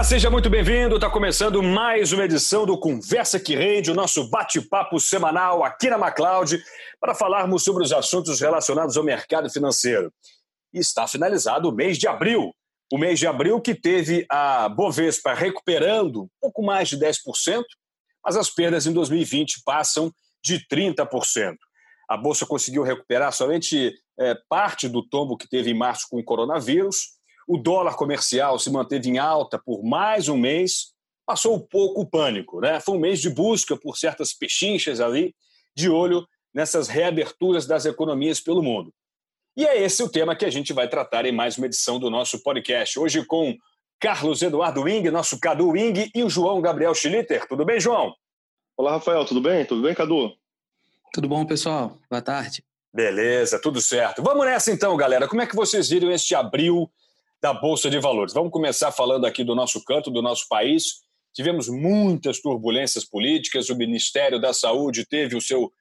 Olá, seja muito bem-vindo. Está começando mais uma edição do Conversa que Rende, o nosso bate-papo semanal aqui na MacLeod, para falarmos sobre os assuntos relacionados ao mercado financeiro. E está finalizado o mês de abril. O mês de abril que teve a Bovespa recuperando um pouco mais de 10%, mas as perdas em 2020 passam de 30%. A Bolsa conseguiu recuperar somente é, parte do tombo que teve em março com o coronavírus o dólar comercial se manteve em alta por mais um mês, passou um pouco o pânico. Né? Foi um mês de busca por certas pechinchas ali, de olho nessas reaberturas das economias pelo mundo. E é esse o tema que a gente vai tratar em mais uma edição do nosso podcast. Hoje com Carlos Eduardo Wing, nosso Cadu Wing, e o João Gabriel Schlitter. Tudo bem, João? Olá, Rafael. Tudo bem? Tudo bem, Cadu? Tudo bom, pessoal? Boa tarde. Beleza, tudo certo. Vamos nessa então, galera. Como é que vocês viram este abril da Bolsa de Valores. Vamos começar falando aqui do nosso canto, do nosso país. Tivemos muitas turbulências políticas, o Ministério da Saúde teve o seu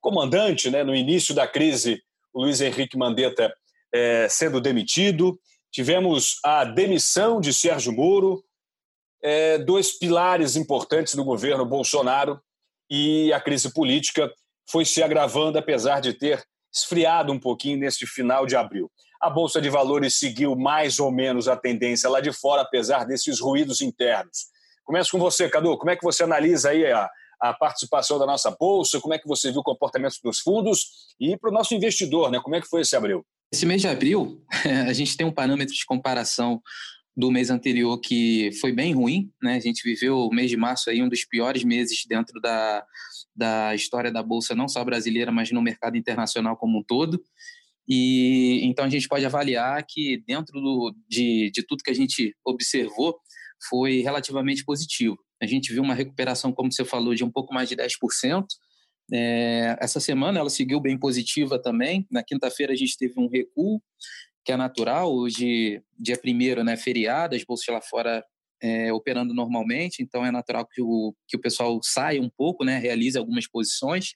comandante né, no início da crise, o Luiz Henrique Mandetta, é, sendo demitido. Tivemos a demissão de Sérgio Moro, é, dois pilares importantes do governo Bolsonaro, e a crise política foi se agravando, apesar de ter esfriado um pouquinho neste final de abril. A Bolsa de Valores seguiu mais ou menos a tendência lá de fora, apesar desses ruídos internos. Começo com você, Cadu. Como é que você analisa aí a, a participação da nossa Bolsa? Como é que você viu o comportamento dos fundos? E para o nosso investidor, né? como é que foi esse abril? Esse mês de abril, a gente tem um parâmetro de comparação do mês anterior que foi bem ruim, né? A gente viveu o mês de março aí um dos piores meses dentro da, da história da bolsa não só brasileira, mas no mercado internacional como um todo. E então a gente pode avaliar que dentro do, de, de tudo que a gente observou foi relativamente positivo. A gente viu uma recuperação, como você falou, de um pouco mais de 10%. É, essa semana ela seguiu bem positiva também. Na quinta-feira a gente teve um recuo, que é natural. Hoje, dia primeiro, né, feriado, as bolsas lá fora é, operando normalmente, então é natural que o, que o pessoal saia um pouco, né, realize algumas posições.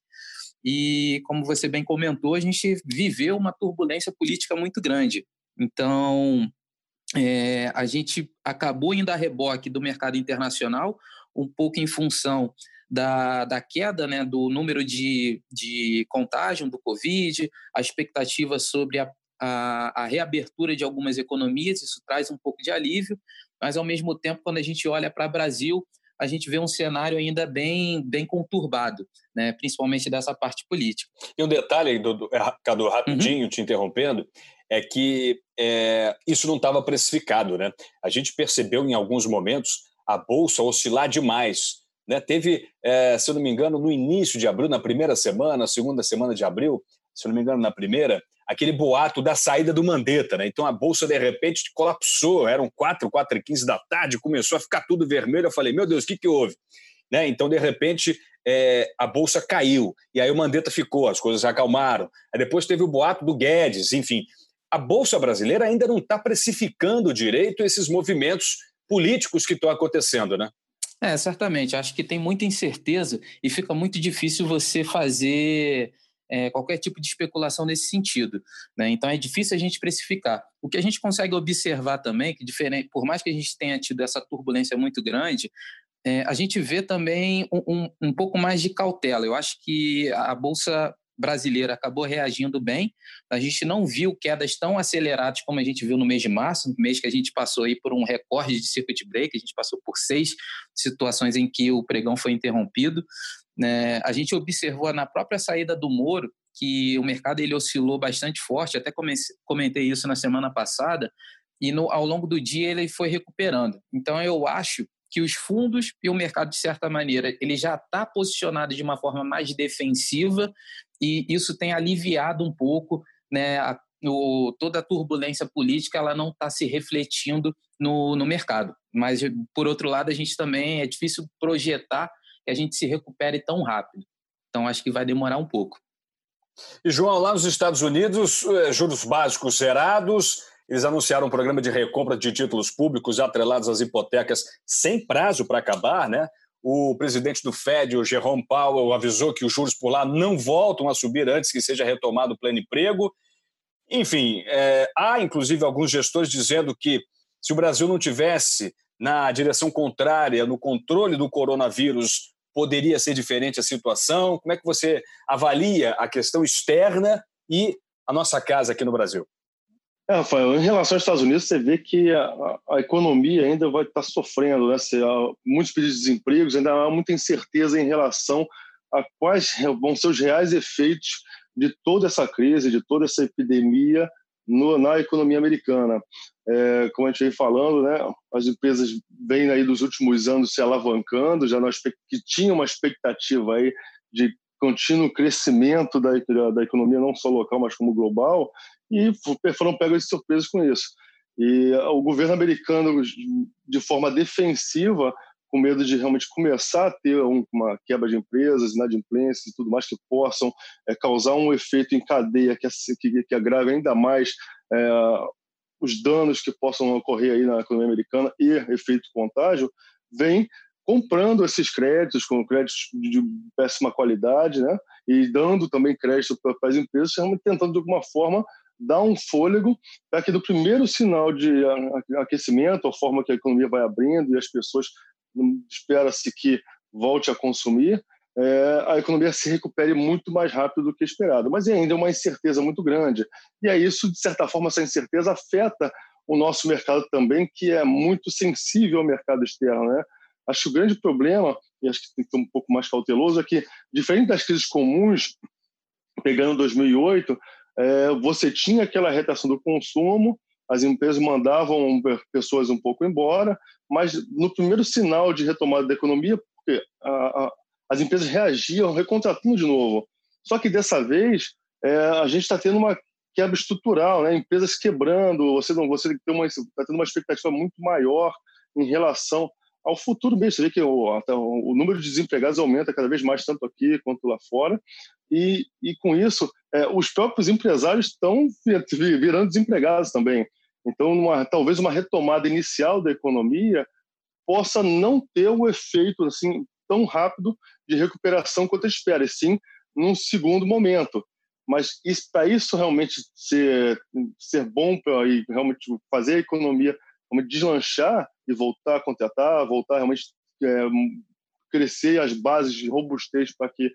E, como você bem comentou, a gente viveu uma turbulência política muito grande. Então, é, a gente acabou indo a reboque do mercado internacional, um pouco em função da, da queda né, do número de, de contágio do Covid, a expectativa sobre a, a, a, reabertura de algumas economias, isso traz um pouco de alívio, mas ao mesmo tempo, quando a gente olha para o Brasil, a gente vê um cenário ainda bem, bem conturbado, né? principalmente dessa parte política. E um detalhe, do, é, Cadu, rapidinho, uhum. te interrompendo, é que é, isso não estava precificado. Né? A gente percebeu em alguns momentos a Bolsa oscilar demais. Né? Teve, é, se eu não me engano, no início de abril, na primeira semana, segunda semana de abril, se eu não me engano, na primeira, aquele boato da saída do Mandetta, né? Então a bolsa de repente colapsou, eram 4, 4 e 15 da tarde, começou a ficar tudo vermelho. Eu falei, meu Deus, o que, que houve? Né? Então, de repente, é, a bolsa caiu, e aí o Mandetta ficou, as coisas acalmaram. Aí depois teve o boato do Guedes, enfim. A bolsa brasileira ainda não está precificando direito esses movimentos políticos que estão acontecendo, né? É, certamente. Acho que tem muita incerteza e fica muito difícil você fazer é, qualquer tipo de especulação nesse sentido. Né? Então é difícil a gente precificar. O que a gente consegue observar também, que diferente, por mais que a gente tenha tido essa turbulência muito grande, é, a gente vê também um, um, um pouco mais de cautela. Eu acho que a Bolsa brasileira acabou reagindo bem. A gente não viu quedas tão aceleradas como a gente viu no mês de março, no mês que a gente passou aí por um recorde de circuit break, a gente passou por seis situações em que o pregão foi interrompido. Né? A gente observou na própria saída do Moro que o mercado ele oscilou bastante forte, até comecei, comentei isso na semana passada, e no, ao longo do dia ele foi recuperando. Então eu acho que os fundos e o mercado, de certa maneira, ele já está posicionado de uma forma mais defensiva e isso tem aliviado um pouco né, a, o, toda a turbulência política, ela não está se refletindo no, no mercado. Mas, por outro lado, a gente também é difícil projetar que a gente se recupere tão rápido. Então, acho que vai demorar um pouco. E, João, lá nos Estados Unidos, eh, juros básicos zerados, eles anunciaram um programa de recompra de títulos públicos atrelados às hipotecas sem prazo para acabar, né? O presidente do Fed, o Jerome Powell, avisou que os juros por lá não voltam a subir antes que seja retomado o pleno emprego. Enfim, é, há inclusive alguns gestores dizendo que se o Brasil não tivesse na direção contrária, no controle do coronavírus, poderia ser diferente a situação? Como é que você avalia a questão externa e a nossa casa aqui no Brasil? É, Rafael, em relação aos Estados Unidos, você vê que a, a economia ainda vai estar sofrendo, né? Se, há muitos pedidos de desemprego, ainda há muita incerteza em relação a quais vão ser os reais efeitos de toda essa crise, de toda essa epidemia no, na economia americana. É, como a gente vem falando, né, as empresas vêm aí dos últimos anos se alavancando, já nós que tinha uma expectativa aí de contínuo crescimento da, da economia não só local, mas como global, e foram pegos de surpresa com isso. E o governo americano, de forma defensiva, com medo de realmente começar a ter uma quebra de empresas, inadimplências e tudo mais que possam é, causar um efeito em cadeia que, que, que agrave ainda mais é, os danos que possam ocorrer aí na economia americana e efeito contágio, vem comprando esses créditos com créditos de péssima qualidade, né? E dando também crédito para as empresas, tentando de alguma forma dar um fôlego para que do primeiro sinal de aquecimento, a forma que a economia vai abrindo e as pessoas espera-se que volte a consumir, é, a economia se recupere muito mais rápido do que esperado. Mas ainda é uma incerteza muito grande. E é isso, de certa forma, essa incerteza afeta o nosso mercado também, que é muito sensível ao mercado externo. Né? Acho que o grande problema, e acho que tem que ser um pouco mais cauteloso, é que, diferente das crises comuns, pegando 2008, é, você tinha aquela retração do consumo, as empresas mandavam pessoas um pouco embora, mas no primeiro sinal de retomada da economia, porque a, a, as empresas reagiam recontratando de novo. Só que dessa vez é, a gente está tendo uma quebra estrutural, né? empresas quebrando, você não você tem uma está tendo uma expectativa muito maior em relação ao futuro mesmo. Você vê que o, o, número de desempregados aumenta cada vez mais, tanto aqui quanto lá fora, e, e com isso, é, os próprios empresários estão virando desempregados também. Então, uma, talvez uma retomada inicial da economia possa não ter o efeito assim tão rápido de recuperação quanto a espera, e sim num segundo momento. Mas para isso realmente ser, ser bom para realmente fazer a economia realmente deslanchar e voltar a contratar, voltar realmente é, crescer as bases de robustez para que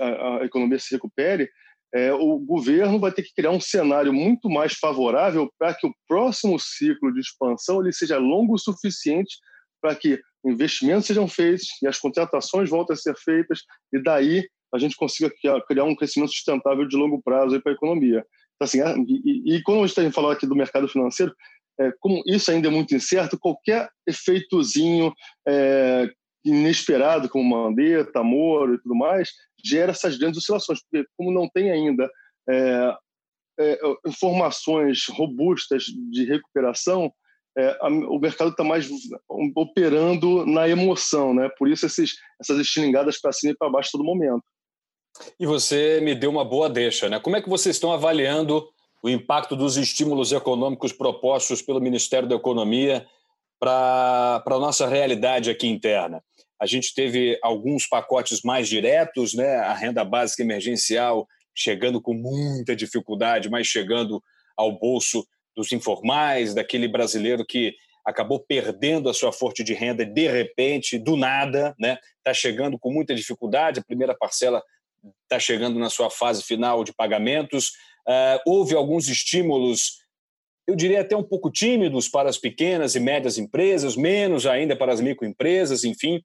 a, a, economia se recupere, é, o governo vai ter que criar um cenário muito mais favorável para que o próximo ciclo de expansão ele seja longo o suficiente para que investimentos sejam feitos e as contratações voltem a ser feitas e daí a gente consiga criar um crescimento sustentável de longo prazo para a economia. Então, assim, é, e, e, quando a gente está falando aqui do mercado financeiro, é, como isso ainda é muito incerto, qualquer efeitozinho é, inesperado, como Mandetta, Moro e tudo mais, gera essas grandes oscilações, porque como não tem ainda é, é, informações robustas de recuperação, é, a, o mercado está mais operando na emoção, né? Por isso esses, essas estilingadas para cima e para baixo todo momento. E você me deu uma boa deixa, né? Como é que vocês estão avaliando o impacto dos estímulos econômicos propostos pelo Ministério da Economia para a nossa realidade aqui interna? A gente teve alguns pacotes mais diretos, né? a renda básica emergencial chegando com muita dificuldade, mas chegando ao bolso dos informais, daquele brasileiro que acabou perdendo a sua fonte de renda de repente, do nada, né? Está chegando com muita dificuldade, a primeira parcela está chegando na sua fase final de pagamentos. Uh, houve alguns estímulos, eu diria até um pouco tímidos para as pequenas e médias empresas, menos ainda para as microempresas, enfim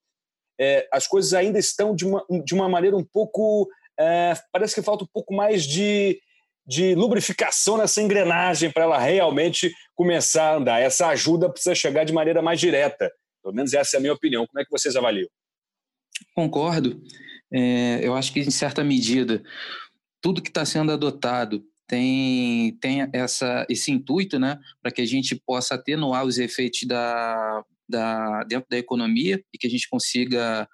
é, as coisas ainda estão de uma, de uma maneira um pouco. É, parece que falta um pouco mais de, de lubrificação nessa engrenagem para ela realmente começar a andar. Essa ajuda precisa chegar de maneira mais direta. Pelo menos essa é a minha opinião. Como é que vocês avaliam? Concordo. É, eu acho que, em certa medida, tudo que está sendo adotado tem, tem essa, esse intuito né, para que a gente possa atenuar os efeitos da, da, dentro da economia e que a gente consiga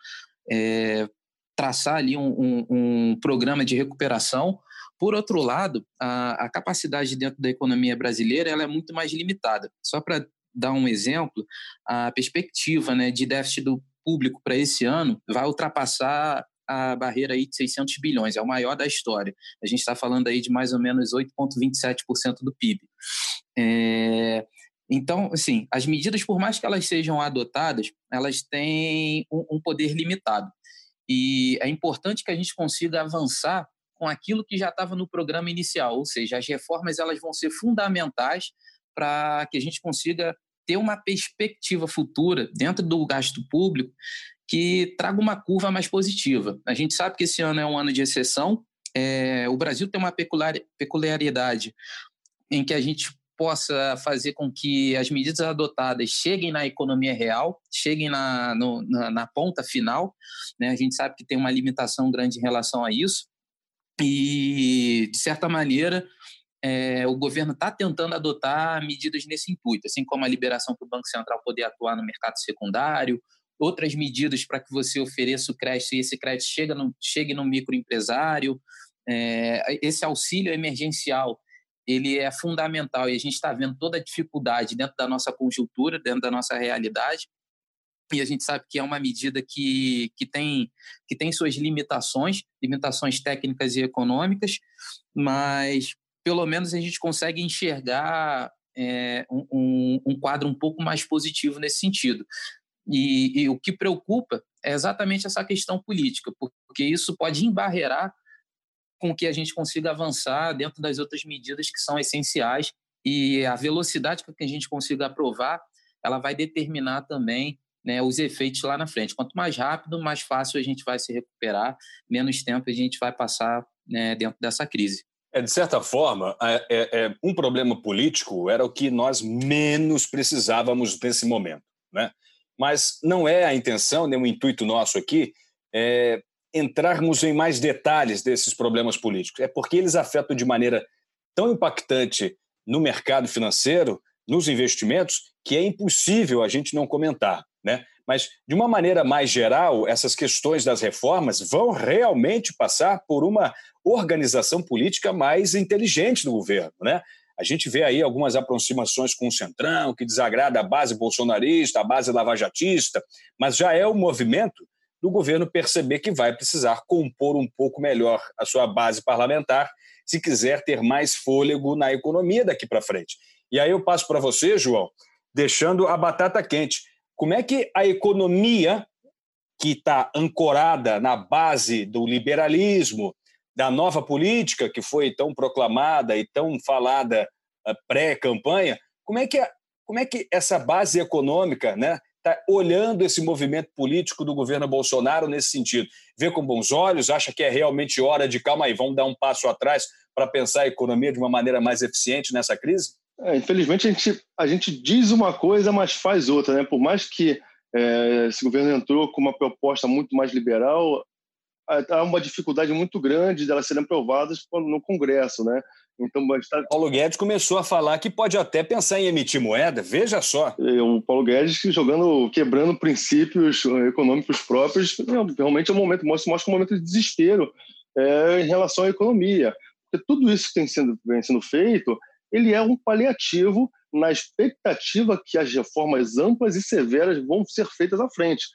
é, traçar ali um, um, um, programa de recuperação. Por outro lado, a, a, capacidade dentro da economia brasileira ela é muito mais limitada. Só para dar um exemplo, a perspectiva né, de déficit do público para esse ano vai ultrapassar a barreira aí de 600 bilhões, é o maior da história. A gente está falando aí de mais ou menos 8,27% do PIB. É, Então, assim, as medidas, por mais que elas sejam adotadas, elas têm um, um poder limitado. E é importante que a gente consiga avançar com aquilo que já estava no programa inicial, ou seja, as reformas elas vão ser fundamentais para que a gente consiga ter uma perspectiva futura dentro do gasto público que traga uma curva mais positiva. A gente sabe que esse ano é um ano de exceção. É, o Brasil tem uma peculiaridade em que a gente possa fazer com que as medidas adotadas cheguem na economia real, cheguem na, no, na, na, ponta final. Né? A gente sabe que tem uma limitação grande em relação a isso. E, de certa maneira, é, o governo está tentando adotar medidas nesse intuito, assim como a liberação para o Banco Central poder atuar no mercado secundário, outras medidas para que você ofereça o crédito e esse crédito chegue no, chegue no microempresário. É, esse auxílio emergencial ele é fundamental e a gente está vendo toda a dificuldade dentro da nossa conjuntura, dentro da nossa realidade. E a gente sabe que é uma medida que, que, tem, que tem suas limitações, limitações técnicas e econômicas, mas pelo menos a gente consegue enxergar é, um, um, quadro um pouco mais positivo nesse sentido. E, e, o que preocupa é exatamente essa questão política, porque isso pode embarrear com que a gente consiga avançar dentro das outras medidas que são essenciais e a velocidade com que a gente consiga aprovar, ela vai determinar também né, os efeitos lá na frente. Quanto mais rápido, mais fácil a gente vai se recuperar, menos tempo a gente vai passar né, dentro dessa crise. É, de certa forma, é, é, é, um problema político era o que nós menos precisávamos nesse momento. Né? Mas não é a intenção, nem o intuito nosso aqui, é, entrarmos em mais detalhes desses problemas políticos. É porque eles afetam de maneira tão impactante no mercado financeiro, nos investimentos, que é impossível a gente não comentar. Né? Mas, de uma maneira mais geral, essas questões das reformas vão realmente passar por uma organização política mais inteligente do governo. Né? A gente vê aí algumas aproximações com o Centrão, que desagrada a base bolsonarista, a base lavajatista, mas já é o movimento do governo perceber que vai precisar compor um pouco melhor a sua base parlamentar se quiser ter mais fôlego na economia daqui para frente. E aí eu passo para você, João, deixando a batata quente. Como é que a economia, que está ancorada na base do liberalismo, da nova política que foi tão proclamada e tão falada eh, pré-campanha, como é que como é que essa base econômica, né, está olhando esse movimento político do governo Bolsonaro nesse sentido? Vê com bons olhos? Acha que é realmente hora de, calma aí, vamos dar um passo atrás para pensar a economia de uma maneira mais eficiente nessa crise? É, infelizmente, a gente, a gente diz uma coisa, mas faz outra. Né? Por mais que é, esse governo entrou com uma proposta muito mais liberal, há uma dificuldade muito grande delas serem aprovadas no Congresso, né? Então, está... Paulo Guedes começou a falar que pode até pensar em emitir moeda, veja só. É, o Paulo Guedes jogando, quebrando princípios econômicos próprios, realmente é um momento, mostra, mostra um momento de desespero é, em relação à economia. Porque tudo isso que tem sendo, vem sendo feito, ele é um paliativo na expectativa que as reformas amplas e severas vão ser feitas à frente.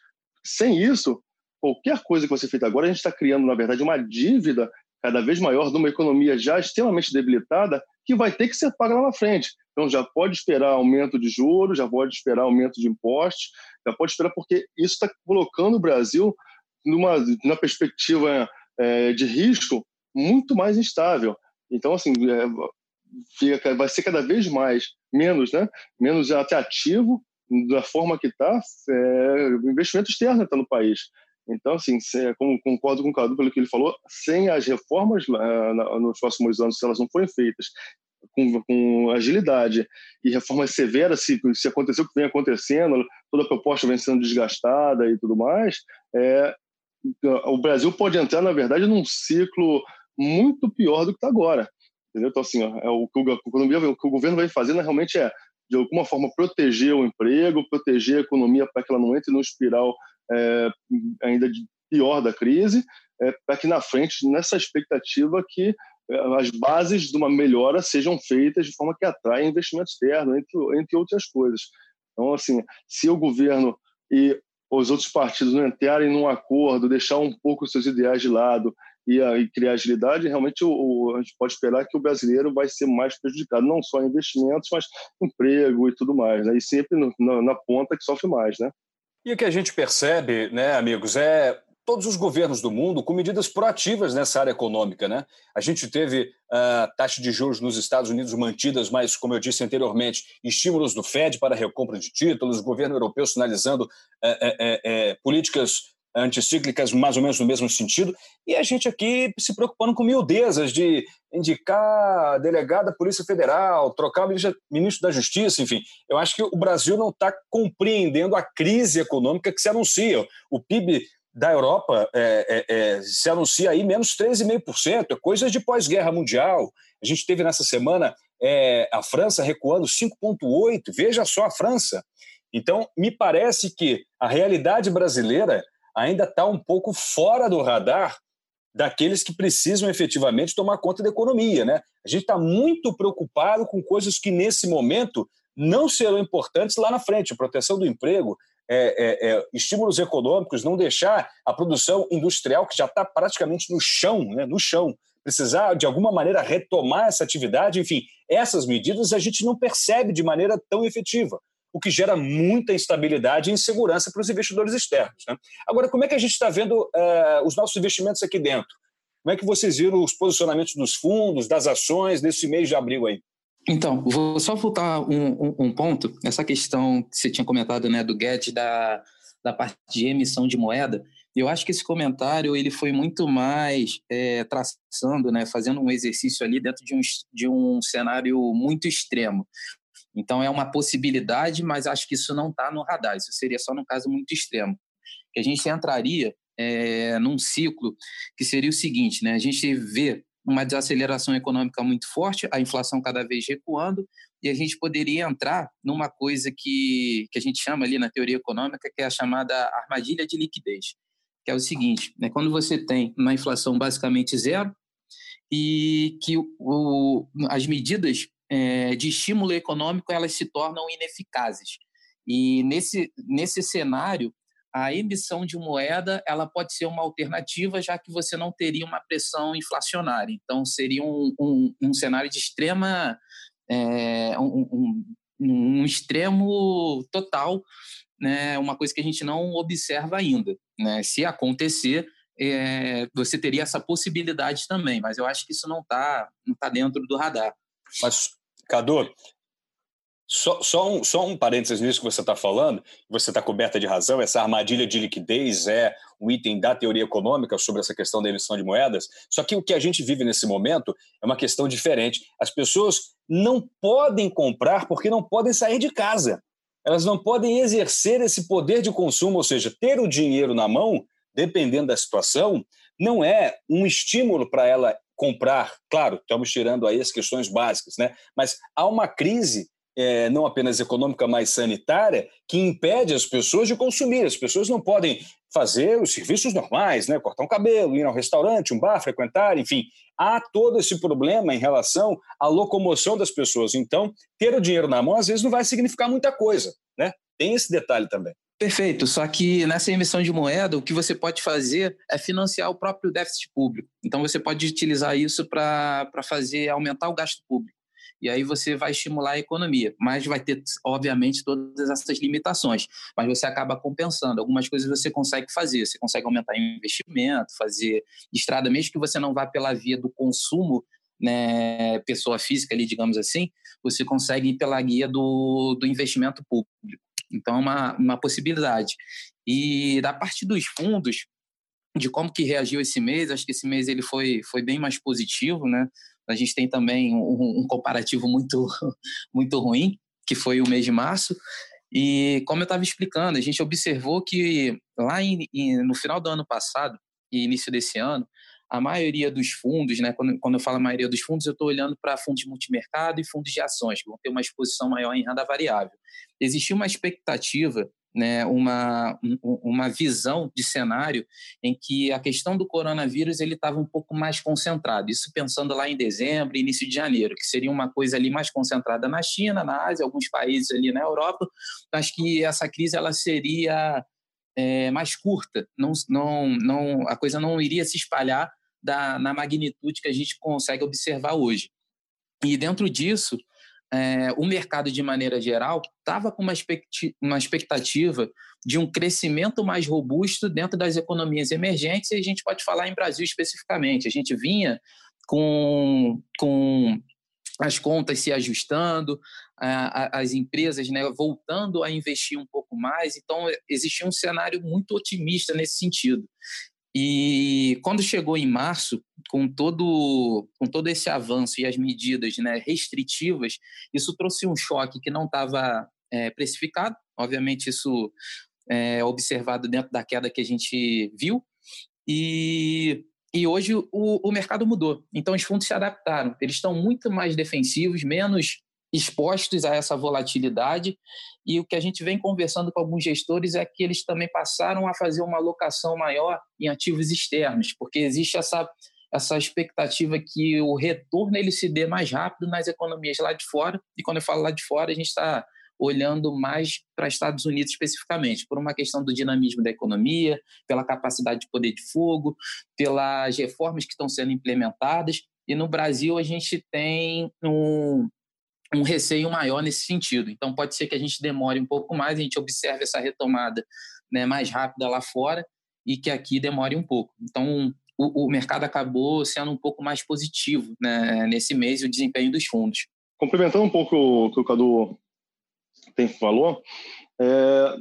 Sem isso, qualquer coisa que ser feita agora, a gente está criando, na verdade, uma dívida cada vez maior de uma economia já extremamente debilitada que vai ter que ser paga lá na frente. Então já pode esperar aumento de juros, já pode esperar aumento de impostos, já pode esperar porque isso está colocando o Brasil numa, numa perspectiva é, de risco muito mais instável. Então assim é, fica, vai ser cada vez mais menos, né, menos atrativo da forma que está é, investimento externo está no país. Então, assim, como concordo com o Cadu pelo que ele falou, sem as reformas uh, nos próximos anos, se elas não forem feitas com, com agilidade e reformas severas, se, se aconteceu o que vem acontecendo, toda a proposta vem sendo desgastada e tudo mais, é, o Brasil pode entrar, na verdade, num ciclo muito pior do que está agora. Entendeu? Então, assim, é o, que o, o, que o governo vem fazendo realmente é, de alguma forma, proteger o emprego, proteger a economia para que ela não entre num espiral é, ainda pior da crise, é, para que na frente, nessa expectativa que é, as bases de uma melhora sejam feitas de forma que atraia investimento externo, entre, entre outras coisas. Então, assim, se o governo e os outros partidos não entrarem num acordo, deixar um pouco os seus ideais de lado e, e criar agilidade, realmente o, o, a gente pode esperar que o brasileiro vai ser mais prejudicado, não só em investimentos, mas emprego e tudo mais, né? e sempre no, na, na ponta que sofre mais. Né? E o que a gente percebe, né, amigos, é todos os governos do mundo com medidas proativas nessa área econômica. Né? A gente teve a uh, taxa de juros nos Estados Unidos mantidas, mas, como eu disse anteriormente, estímulos do Fed para recompra de títulos, o governo europeu sinalizando uh, uh, políticas anticíclicas mais ou menos no mesmo sentido, e a gente aqui se preocupando com miudezas de indicar delegado da Polícia Federal, trocar o ministro da Justiça, enfim. Eu acho que o Brasil não está compreendendo a crise econômica que se anuncia. O PIB da Europa é, é, é, se anuncia aí menos 13,5%, é coisa de pós-guerra mundial. A gente teve nessa semana é, a França recuando 5,8%, veja só a França. Então, me parece que a realidade brasileira ainda está um pouco fora do radar daqueles que precisam efetivamente tomar conta da economia. Né? A gente está muito preocupado com coisas que, nesse momento, não serão importantes lá na frente proteção do emprego, é, é, é, estímulos econômicos, não deixar a produção industrial, que já está praticamente no chão, né, no chão, precisar de alguma maneira retomar essa atividade, enfim, essas medidas a gente não percebe de maneira tão efetiva, o que gera muita instabilidade e insegurança para os investidores externos. Né? Agora, como é que a gente está vendo uh, os nossos investimentos aqui dentro? Como é que vocês viram os posicionamentos dos fundos, das ações nesse mês de abril aí? Então, vou só voltar um, um, um, ponto. Essa questão que você tinha comentado, né, do Guedes da, da parte de emissão de moeda. Eu acho que esse comentário ele foi muito mais é, traçando, né, fazendo um exercício ali dentro de um, de um cenário muito extremo. Então é uma possibilidade, mas acho que isso não está no radar. Isso seria só num caso muito extremo. Que a gente entraria é, num ciclo que seria o seguinte, né? A gente vê uma desaceleração econômica muito forte, a inflação cada vez recuando, e a gente poderia entrar numa coisa que, que a gente chama ali na teoria econômica, que é a chamada armadilha de liquidez, que é o seguinte, né, quando você tem uma inflação basicamente zero e que o, as medidas é, de estímulo econômico elas se tornam ineficazes. E nesse, nesse cenário, a emissão de moeda ela pode ser uma alternativa, já que você não teria uma pressão inflacionária. Então, seria um, um, um cenário de extrema. É, um, um, extremo total, né, uma coisa que a gente não observa ainda. Né? Se acontecer, é, você teria essa possibilidade também, mas eu acho que isso não está não tá dentro do radar. Mas, Cadu, só, só, um, só um parênteses nisso que você está falando, você está coberta de razão, essa armadilha de liquidez é um item da teoria econômica sobre essa questão da emissão de moedas. Só que o que a gente vive nesse momento é uma questão diferente. As pessoas não podem comprar porque não podem sair de casa. Elas não podem exercer esse poder de consumo, ou seja, ter o dinheiro na mão, dependendo da situação, não é um estímulo para ela comprar. Claro, estamos tirando aí as questões básicas, né? Mas há uma crise é, não apenas econômica, mas sanitária, que impede as pessoas de consumir. As pessoas não podem fazer os serviços normais, né? cortar um cabelo, ir ao restaurante, um bar, frequentar, enfim. Há todo esse problema em relação à locomoção das pessoas. Então, ter o dinheiro na mão às vezes não vai significar muita coisa. Né? Tem esse detalhe também. Perfeito, só que nessa emissão de moeda, o que você pode fazer é financiar o próprio déficit público. Então, você pode utilizar isso para fazer aumentar o gasto público e aí você vai estimular a economia. Mas vai ter, obviamente, todas essas limitações. Mas você acaba compensando. Algumas coisas você consegue fazer. Você consegue aumentar investimento, fazer estrada, mesmo que você não vá pela via do consumo, né, pessoa física ali, digamos assim, você consegue ir pela guia do, do investimento público. Então, é uma, uma possibilidade. E da parte dos fundos, de como que reagiu esse mês, acho que esse mês ele foi, foi bem mais positivo, né? A gente tem também um, um comparativo muito, muito ruim, que foi o mês de março. E como eu estava explicando, a gente observou que lá em, em, no final do ano passado e início desse ano, a maioria dos fundos, né, quando, quando eu falo a maioria dos fundos, eu estou olhando para fundos multimercado e fundos de ações, que vão ter uma exposição maior em renda variável. Existia uma expectativa né, uma, uma visão de cenário em que a questão do coronavírus ele estava um pouco mais concentrado. Isso pensando lá em dezembro, início de janeiro, que seria uma coisa ali mais concentrada na China, na Ásia, alguns países ali na Europa. Acho que essa crise ela seria é, mais curta, não, não, não, a coisa não iria se espalhar da, na magnitude que a gente consegue observar hoje. E dentro disso, é, o mercado, de maneira geral, estava com uma, uma expectativa de um crescimento mais robusto dentro das economias emergentes, e a gente pode falar em Brasil especificamente. A gente vinha com, com as contas se ajustando, as empresas né, voltando a investir um pouco mais, então existia um cenário muito otimista nesse sentido. E quando chegou em março, com todo, com todo esse avanço e as medidas né, restritivas, isso trouxe um choque que não estava é, precificado. Obviamente, isso é observado dentro da queda que a gente viu. E, e hoje o, o mercado mudou. Então, os fundos se adaptaram. Eles estão muito mais defensivos, menos expostos a essa volatilidade. E o que a gente vem conversando com alguns gestores é que eles também passaram a fazer uma alocação maior em ativos externos, porque existe essa, essa expectativa que o retorno ele se dê mais rápido nas economias lá de fora. E quando eu falo lá de fora, a gente está olhando mais para Estados Unidos especificamente, por uma questão do dinamismo da economia, pela capacidade de poder de fogo, pelas reformas que estão sendo implementadas. E no Brasil a gente tem um, um receio maior nesse sentido. Então, pode ser que a gente demore um pouco mais, a gente observe essa retomada né, mais rápida lá fora e que aqui demore um pouco. Então, o, o mercado acabou sendo um pouco mais positivo né, nesse mês, o desempenho dos fundos. Complementando um pouco o que o Cadu tem falou, é,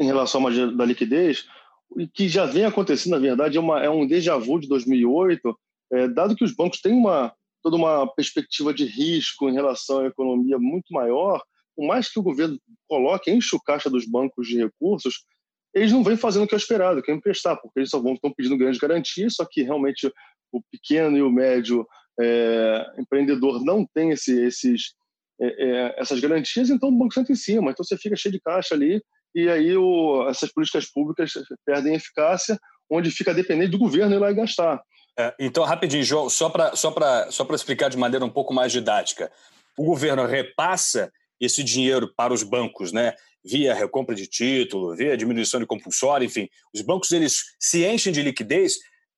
em relação à da liquidez, o que já vem acontecendo, na verdade, é, uma, é um déjà vu de 2008, é, dado que os bancos têm uma toda uma perspectiva de risco em relação à economia muito maior, por mais que o governo coloque, enche o caixa dos bancos de recursos, eles não vêm fazendo o que é esperado, que é emprestar, porque eles só vão estão pedindo grandes garantias, só que realmente o pequeno e o médio é, empreendedor não tem esse, esses, é, é, essas garantias, então o banco senta em cima, então você fica cheio de caixa ali, e aí o, essas políticas públicas perdem eficácia, onde fica dependente do governo ir lá e gastar. É, então, rapidinho, João, só para só só explicar de maneira um pouco mais didática. O governo repassa esse dinheiro para os bancos, né? via recompra de título, via diminuição de compulsória, enfim. Os bancos eles se enchem de liquidez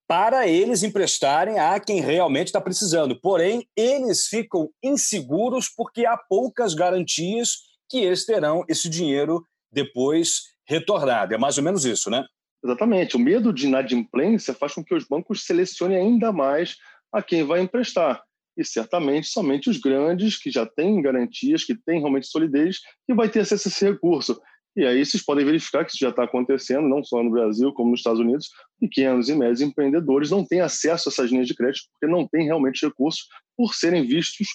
para eles emprestarem a quem realmente está precisando. Porém, eles ficam inseguros porque há poucas garantias que eles terão esse dinheiro depois retornado. É mais ou menos isso, né? Exatamente. O medo de inadimplência faz com que os bancos selecionem ainda mais a quem vai emprestar. E certamente somente os grandes, que já têm garantias, que têm realmente solidez, que vai ter acesso a esse recurso. E aí vocês podem verificar que isso já está acontecendo, não só no Brasil, como nos Estados Unidos. Pequenos e médios empreendedores não têm acesso a essas linhas de crédito porque não têm realmente recursos por serem vistos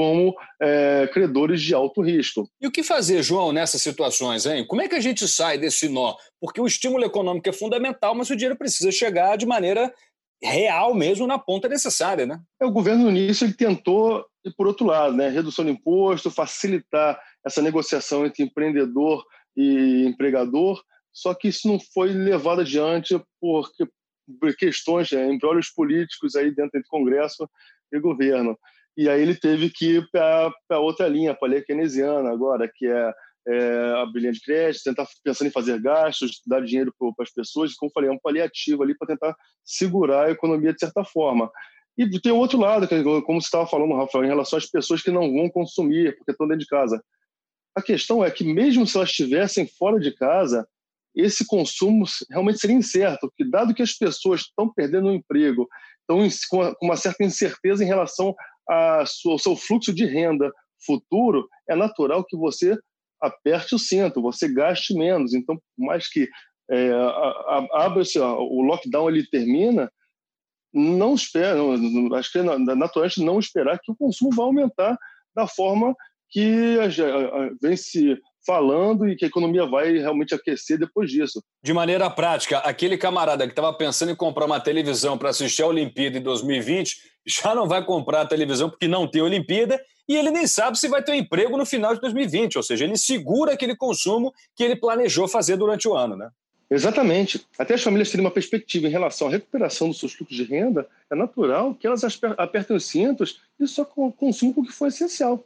como é, credores de alto risco. E o que fazer, João, nessas situações? Hein? Como é que a gente sai desse nó? Porque o estímulo econômico é fundamental, mas o dinheiro precisa chegar de maneira real mesmo na ponta necessária, né? É, o governo no início ele tentou e por outro lado, né, redução de imposto, facilitar essa negociação entre empreendedor e empregador, só que isso não foi levado adiante por, por questões, né, embrólios políticos aí dentro do Congresso e governo. E aí ele teve que ir para outra linha, para a linha keynesiana agora, que é, é abrir linha de crédito, tentar pensando em fazer gastos, dar dinheiro para as pessoas, como falei, é um paliativo ali para tentar segurar a economia de certa forma. E tem outro lado, como você estava falando, Rafael, em relação às pessoas que não vão consumir, porque estão dentro de casa. A questão é que, mesmo se elas estivessem fora de casa, esse consumo realmente seria incerto, porque dado que as pessoas estão perdendo o emprego, estão com uma certa incerteza em relação a sua, o seu fluxo de renda futuro, é natural que você aperte o cinto, você gaste menos. Então, por mais que é, abra o lockdown ele termina, não espera, acho que é naturalmente não esperar que o consumo vá aumentar da forma que vem se falando e que a economia vai realmente aquecer depois disso. De maneira prática, aquele camarada que estava pensando em comprar uma televisão para assistir a Olimpíada em 2020 já não vai comprar a televisão porque não tem Olimpíada e ele nem sabe se vai ter um emprego no final de 2020, ou seja, ele segura aquele consumo que ele planejou fazer durante o ano, né? Exatamente. Até as famílias terem uma perspectiva em relação à recuperação dos seus fluxos de renda, é natural que elas apertem os cintos e só consumam o que for essencial.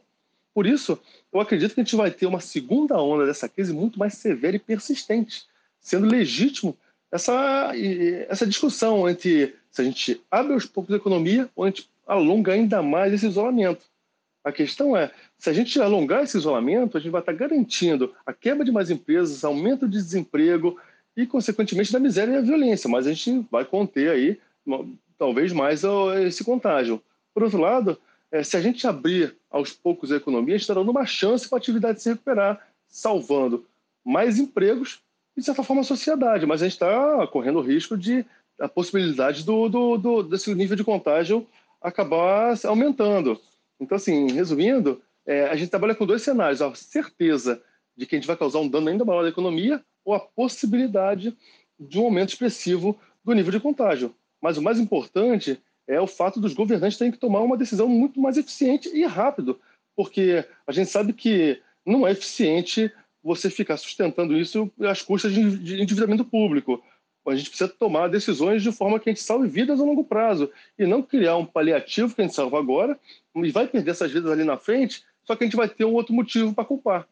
Por isso, eu acredito que a gente vai ter uma segunda onda dessa crise muito mais severa e persistente, sendo legítimo essa, essa discussão entre se a gente abre aos poucos a economia ou a gente alonga ainda mais esse isolamento. A questão é, se a gente alongar esse isolamento, a gente vai estar garantindo a quebra de mais empresas, aumento de desemprego e, consequentemente, da miséria e da violência. Mas a gente vai conter aí, talvez mais, esse contágio. Por outro lado, é, se a gente abrir aos poucos a economia, está dando uma chance para a atividade se recuperar, salvando mais empregos e, de certa forma, a sociedade. Mas a gente está correndo o risco de a possibilidade do, do, do, desse nível de contágio acabar aumentando. Então, assim, resumindo, é, a gente trabalha com dois cenários: a certeza de que a gente vai causar um dano ainda maior à economia ou a possibilidade de um aumento expressivo do nível de contágio. Mas o mais importante é o fato dos governantes terem que tomar uma decisão muito mais eficiente e rápido, porque a gente sabe que não é eficiente você ficar sustentando isso às custas de endividamento público. A gente precisa tomar decisões de forma que a gente salve vidas a longo prazo e não criar um paliativo que a gente salva agora e vai perder essas vidas ali na frente, só que a gente vai ter um outro motivo para culpar.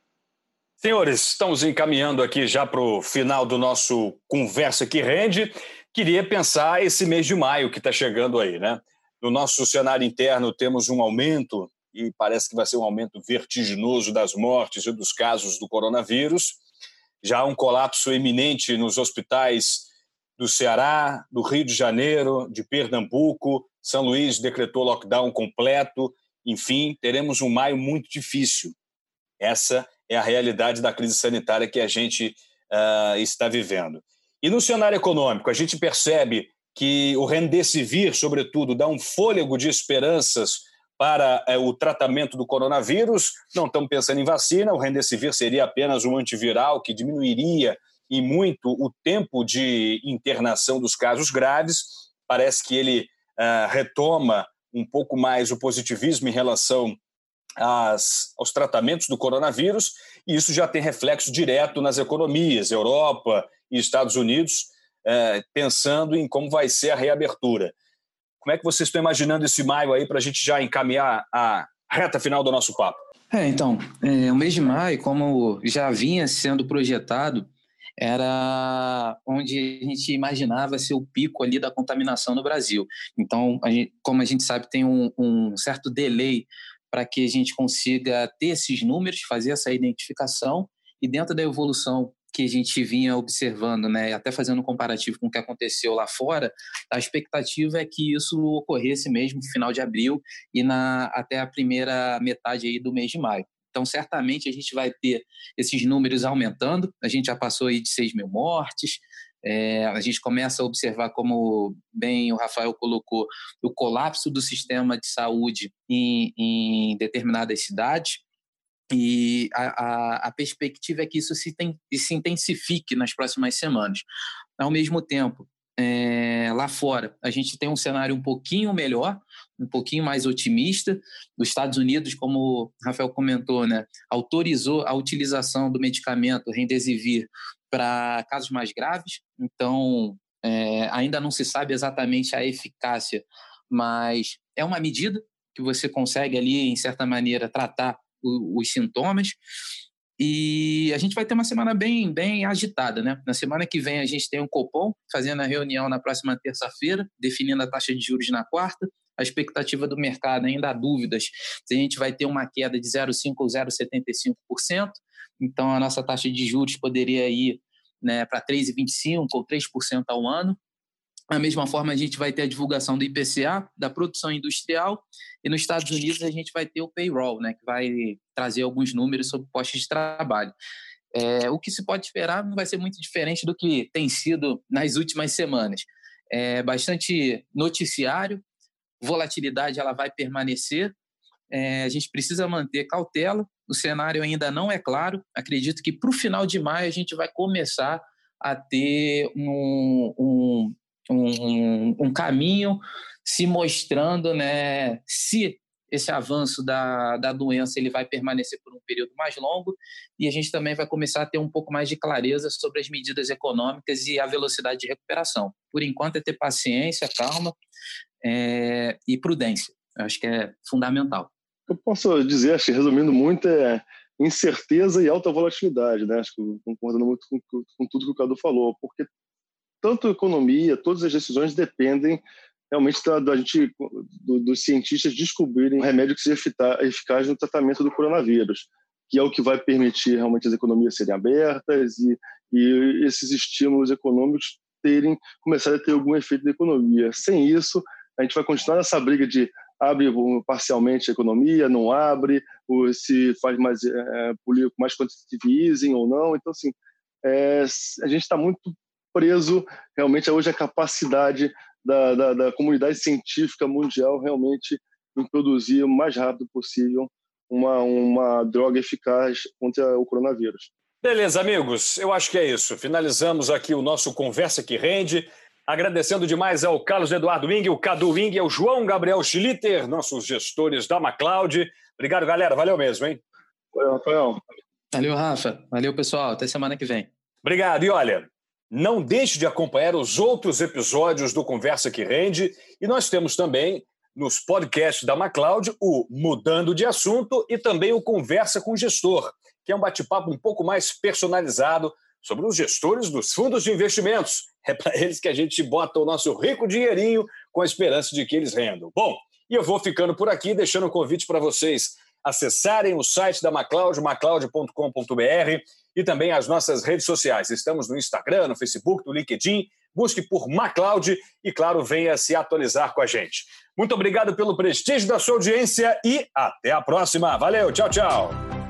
Senhores, estamos encaminhando aqui já para o final do nosso Conversa que Rende. Queria pensar esse mês de maio que está chegando aí, né? No nosso cenário interno temos um aumento e parece que vai ser um aumento vertiginoso das mortes e dos casos do coronavírus. Já há um colapso eminente nos hospitais do Ceará, do Rio de Janeiro, de Pernambuco. São Luís decretou lockdown completo. Enfim, teremos um maio muito difícil. Essa é a realidade da crise sanitária que a gente uh, está vivendo. E no cenário econômico, a gente percebe que o Rendesivir, sobretudo, dá um fôlego de esperanças para é, o tratamento do coronavírus. Não estamos pensando em vacina, o Remdesivir seria apenas um antiviral que diminuiria e muito o tempo de internação dos casos graves. Parece que ele uh, retoma um pouco mais o positivismo em relação às, aos tratamentos do coronavírus, e isso já tem reflexo direto nas economias, Europa e Estados Unidos, uh, pensando em como vai ser a reabertura. Como é que vocês estão imaginando esse maio aí para a gente já encaminhar a reta final do nosso papo? É, então, é, o mês de maio, como já vinha sendo projetado, era onde a gente imaginava ser o pico ali da contaminação no Brasil. Então, a gente, como a gente sabe, tem um, um certo delay para que a gente consiga ter esses números, fazer essa identificação e dentro da evolução que a gente vinha observando, né, até fazendo um comparativo com o que aconteceu lá fora, a expectativa é que isso ocorresse mesmo no final de abril e na, até a primeira metade aí do mês de maio. Então, certamente a gente vai ter esses números aumentando. A gente já passou aí de 6 mil mortes. É, a gente começa a observar, como bem o Rafael colocou, o colapso do sistema de saúde em, em determinadas cidades. E a, a, a, perspectiva é que isso se, tem, se intensifique nas próximas semanas. Ao mesmo tempo, é, lá fora, a gente tem um cenário um pouquinho melhor, um pouquinho mais otimista. Os Estados Unidos, como o Rafael comentou, né, autorizou a utilização do medicamento Remdesivir para casos mais graves. Então, é, ainda não se sabe exatamente a eficácia, mas é uma medida que você consegue ali, em certa maneira, tratar os sintomas. E a gente vai ter uma semana bem, bem agitada, né? Na semana que vem a gente tem um Copom fazendo a reunião na próxima terça-feira, definindo a taxa de juros na quarta. A expectativa do mercado ainda há dúvidas se a gente vai ter uma queda de 0,5% ou 0,75%. Então a nossa taxa de juros poderia ir né, para 3,25% ou 3% ao ano. Da mesma forma, a gente vai ter a divulgação do IPCA, da produção industrial, e nos Estados Unidos a gente vai ter o payroll, né, que vai trazer alguns números sobre postos de trabalho. É, o que se pode esperar não vai ser muito diferente do que tem sido nas últimas semanas. É bastante noticiário, volatilidade ela vai permanecer, é, a gente precisa manter cautela, o cenário ainda não é claro, acredito que para o final de maio a gente vai começar a ter um, um um, um caminho se mostrando né, se esse avanço da, da doença ele vai permanecer por um período mais longo e a gente também vai começar a ter um pouco mais de clareza sobre as medidas econômicas e a velocidade de recuperação. Por enquanto é ter paciência, calma é, e prudência. Eu acho que é fundamental. Eu posso dizer, acho que resumindo muito, é incerteza e alta volatilidade, né? Acho que concordando muito com, com tudo que o Cadu falou, porque tanto a economia, todas as decisões dependem realmente da, da gente, do, dos cientistas descobrirem um remédio que seja eficaz no tratamento do coronavírus, que é o que vai permitir realmente as economias serem abertas e, e esses estímulos econômicos terem começar a ter algum efeito na economia. Sem isso, a gente vai continuar nessa briga de abre parcialmente a economia, não abre, se faz mais é, mais quantitative easing ou não. Então, assim, é, a gente está muito preso realmente hoje à capacidade da, da, da, comunidade científica mundial realmente em produzir o mais rápido possível uma, uma droga eficaz contra o coronavírus. Beleza, amigos, eu acho que é isso. Finalizamos aqui o nosso Conversa que Rende. Agradecendo demais ao Carlos Eduardo Wing, o Cadu Wing e ao João Gabriel Schlitter, nossos gestores da MacLeod. Obrigado, galera. Valeu mesmo, hein? Valeu, Rafael. Valeu, Rafa. Valeu, pessoal. Até semana que vem. Obrigado. E olha, não deixe de acompanhar os outros episódios do Conversa que Rende. E nós temos também nos podcasts da MacLeod o Mudando de Assunto e também o Conversa com o Gestor, que é um bate-papo um pouco mais personalizado sobre os gestores dos fundos de investimentos. É para eles que a gente bota o nosso rico dinheirinho com a esperança de que eles rendam. Bom, e eu vou ficando por aqui, deixando um convite para vocês acessarem o site da MacLeod, macleod.com.br e também as nossas redes sociais. Estamos no Instagram, no Facebook, no LinkedIn. Busque por MacLeod e, claro, venha se atualizar com a gente. Muito obrigado pelo prestígio da sua audiência e até a próxima. Valeu, tchau, tchau.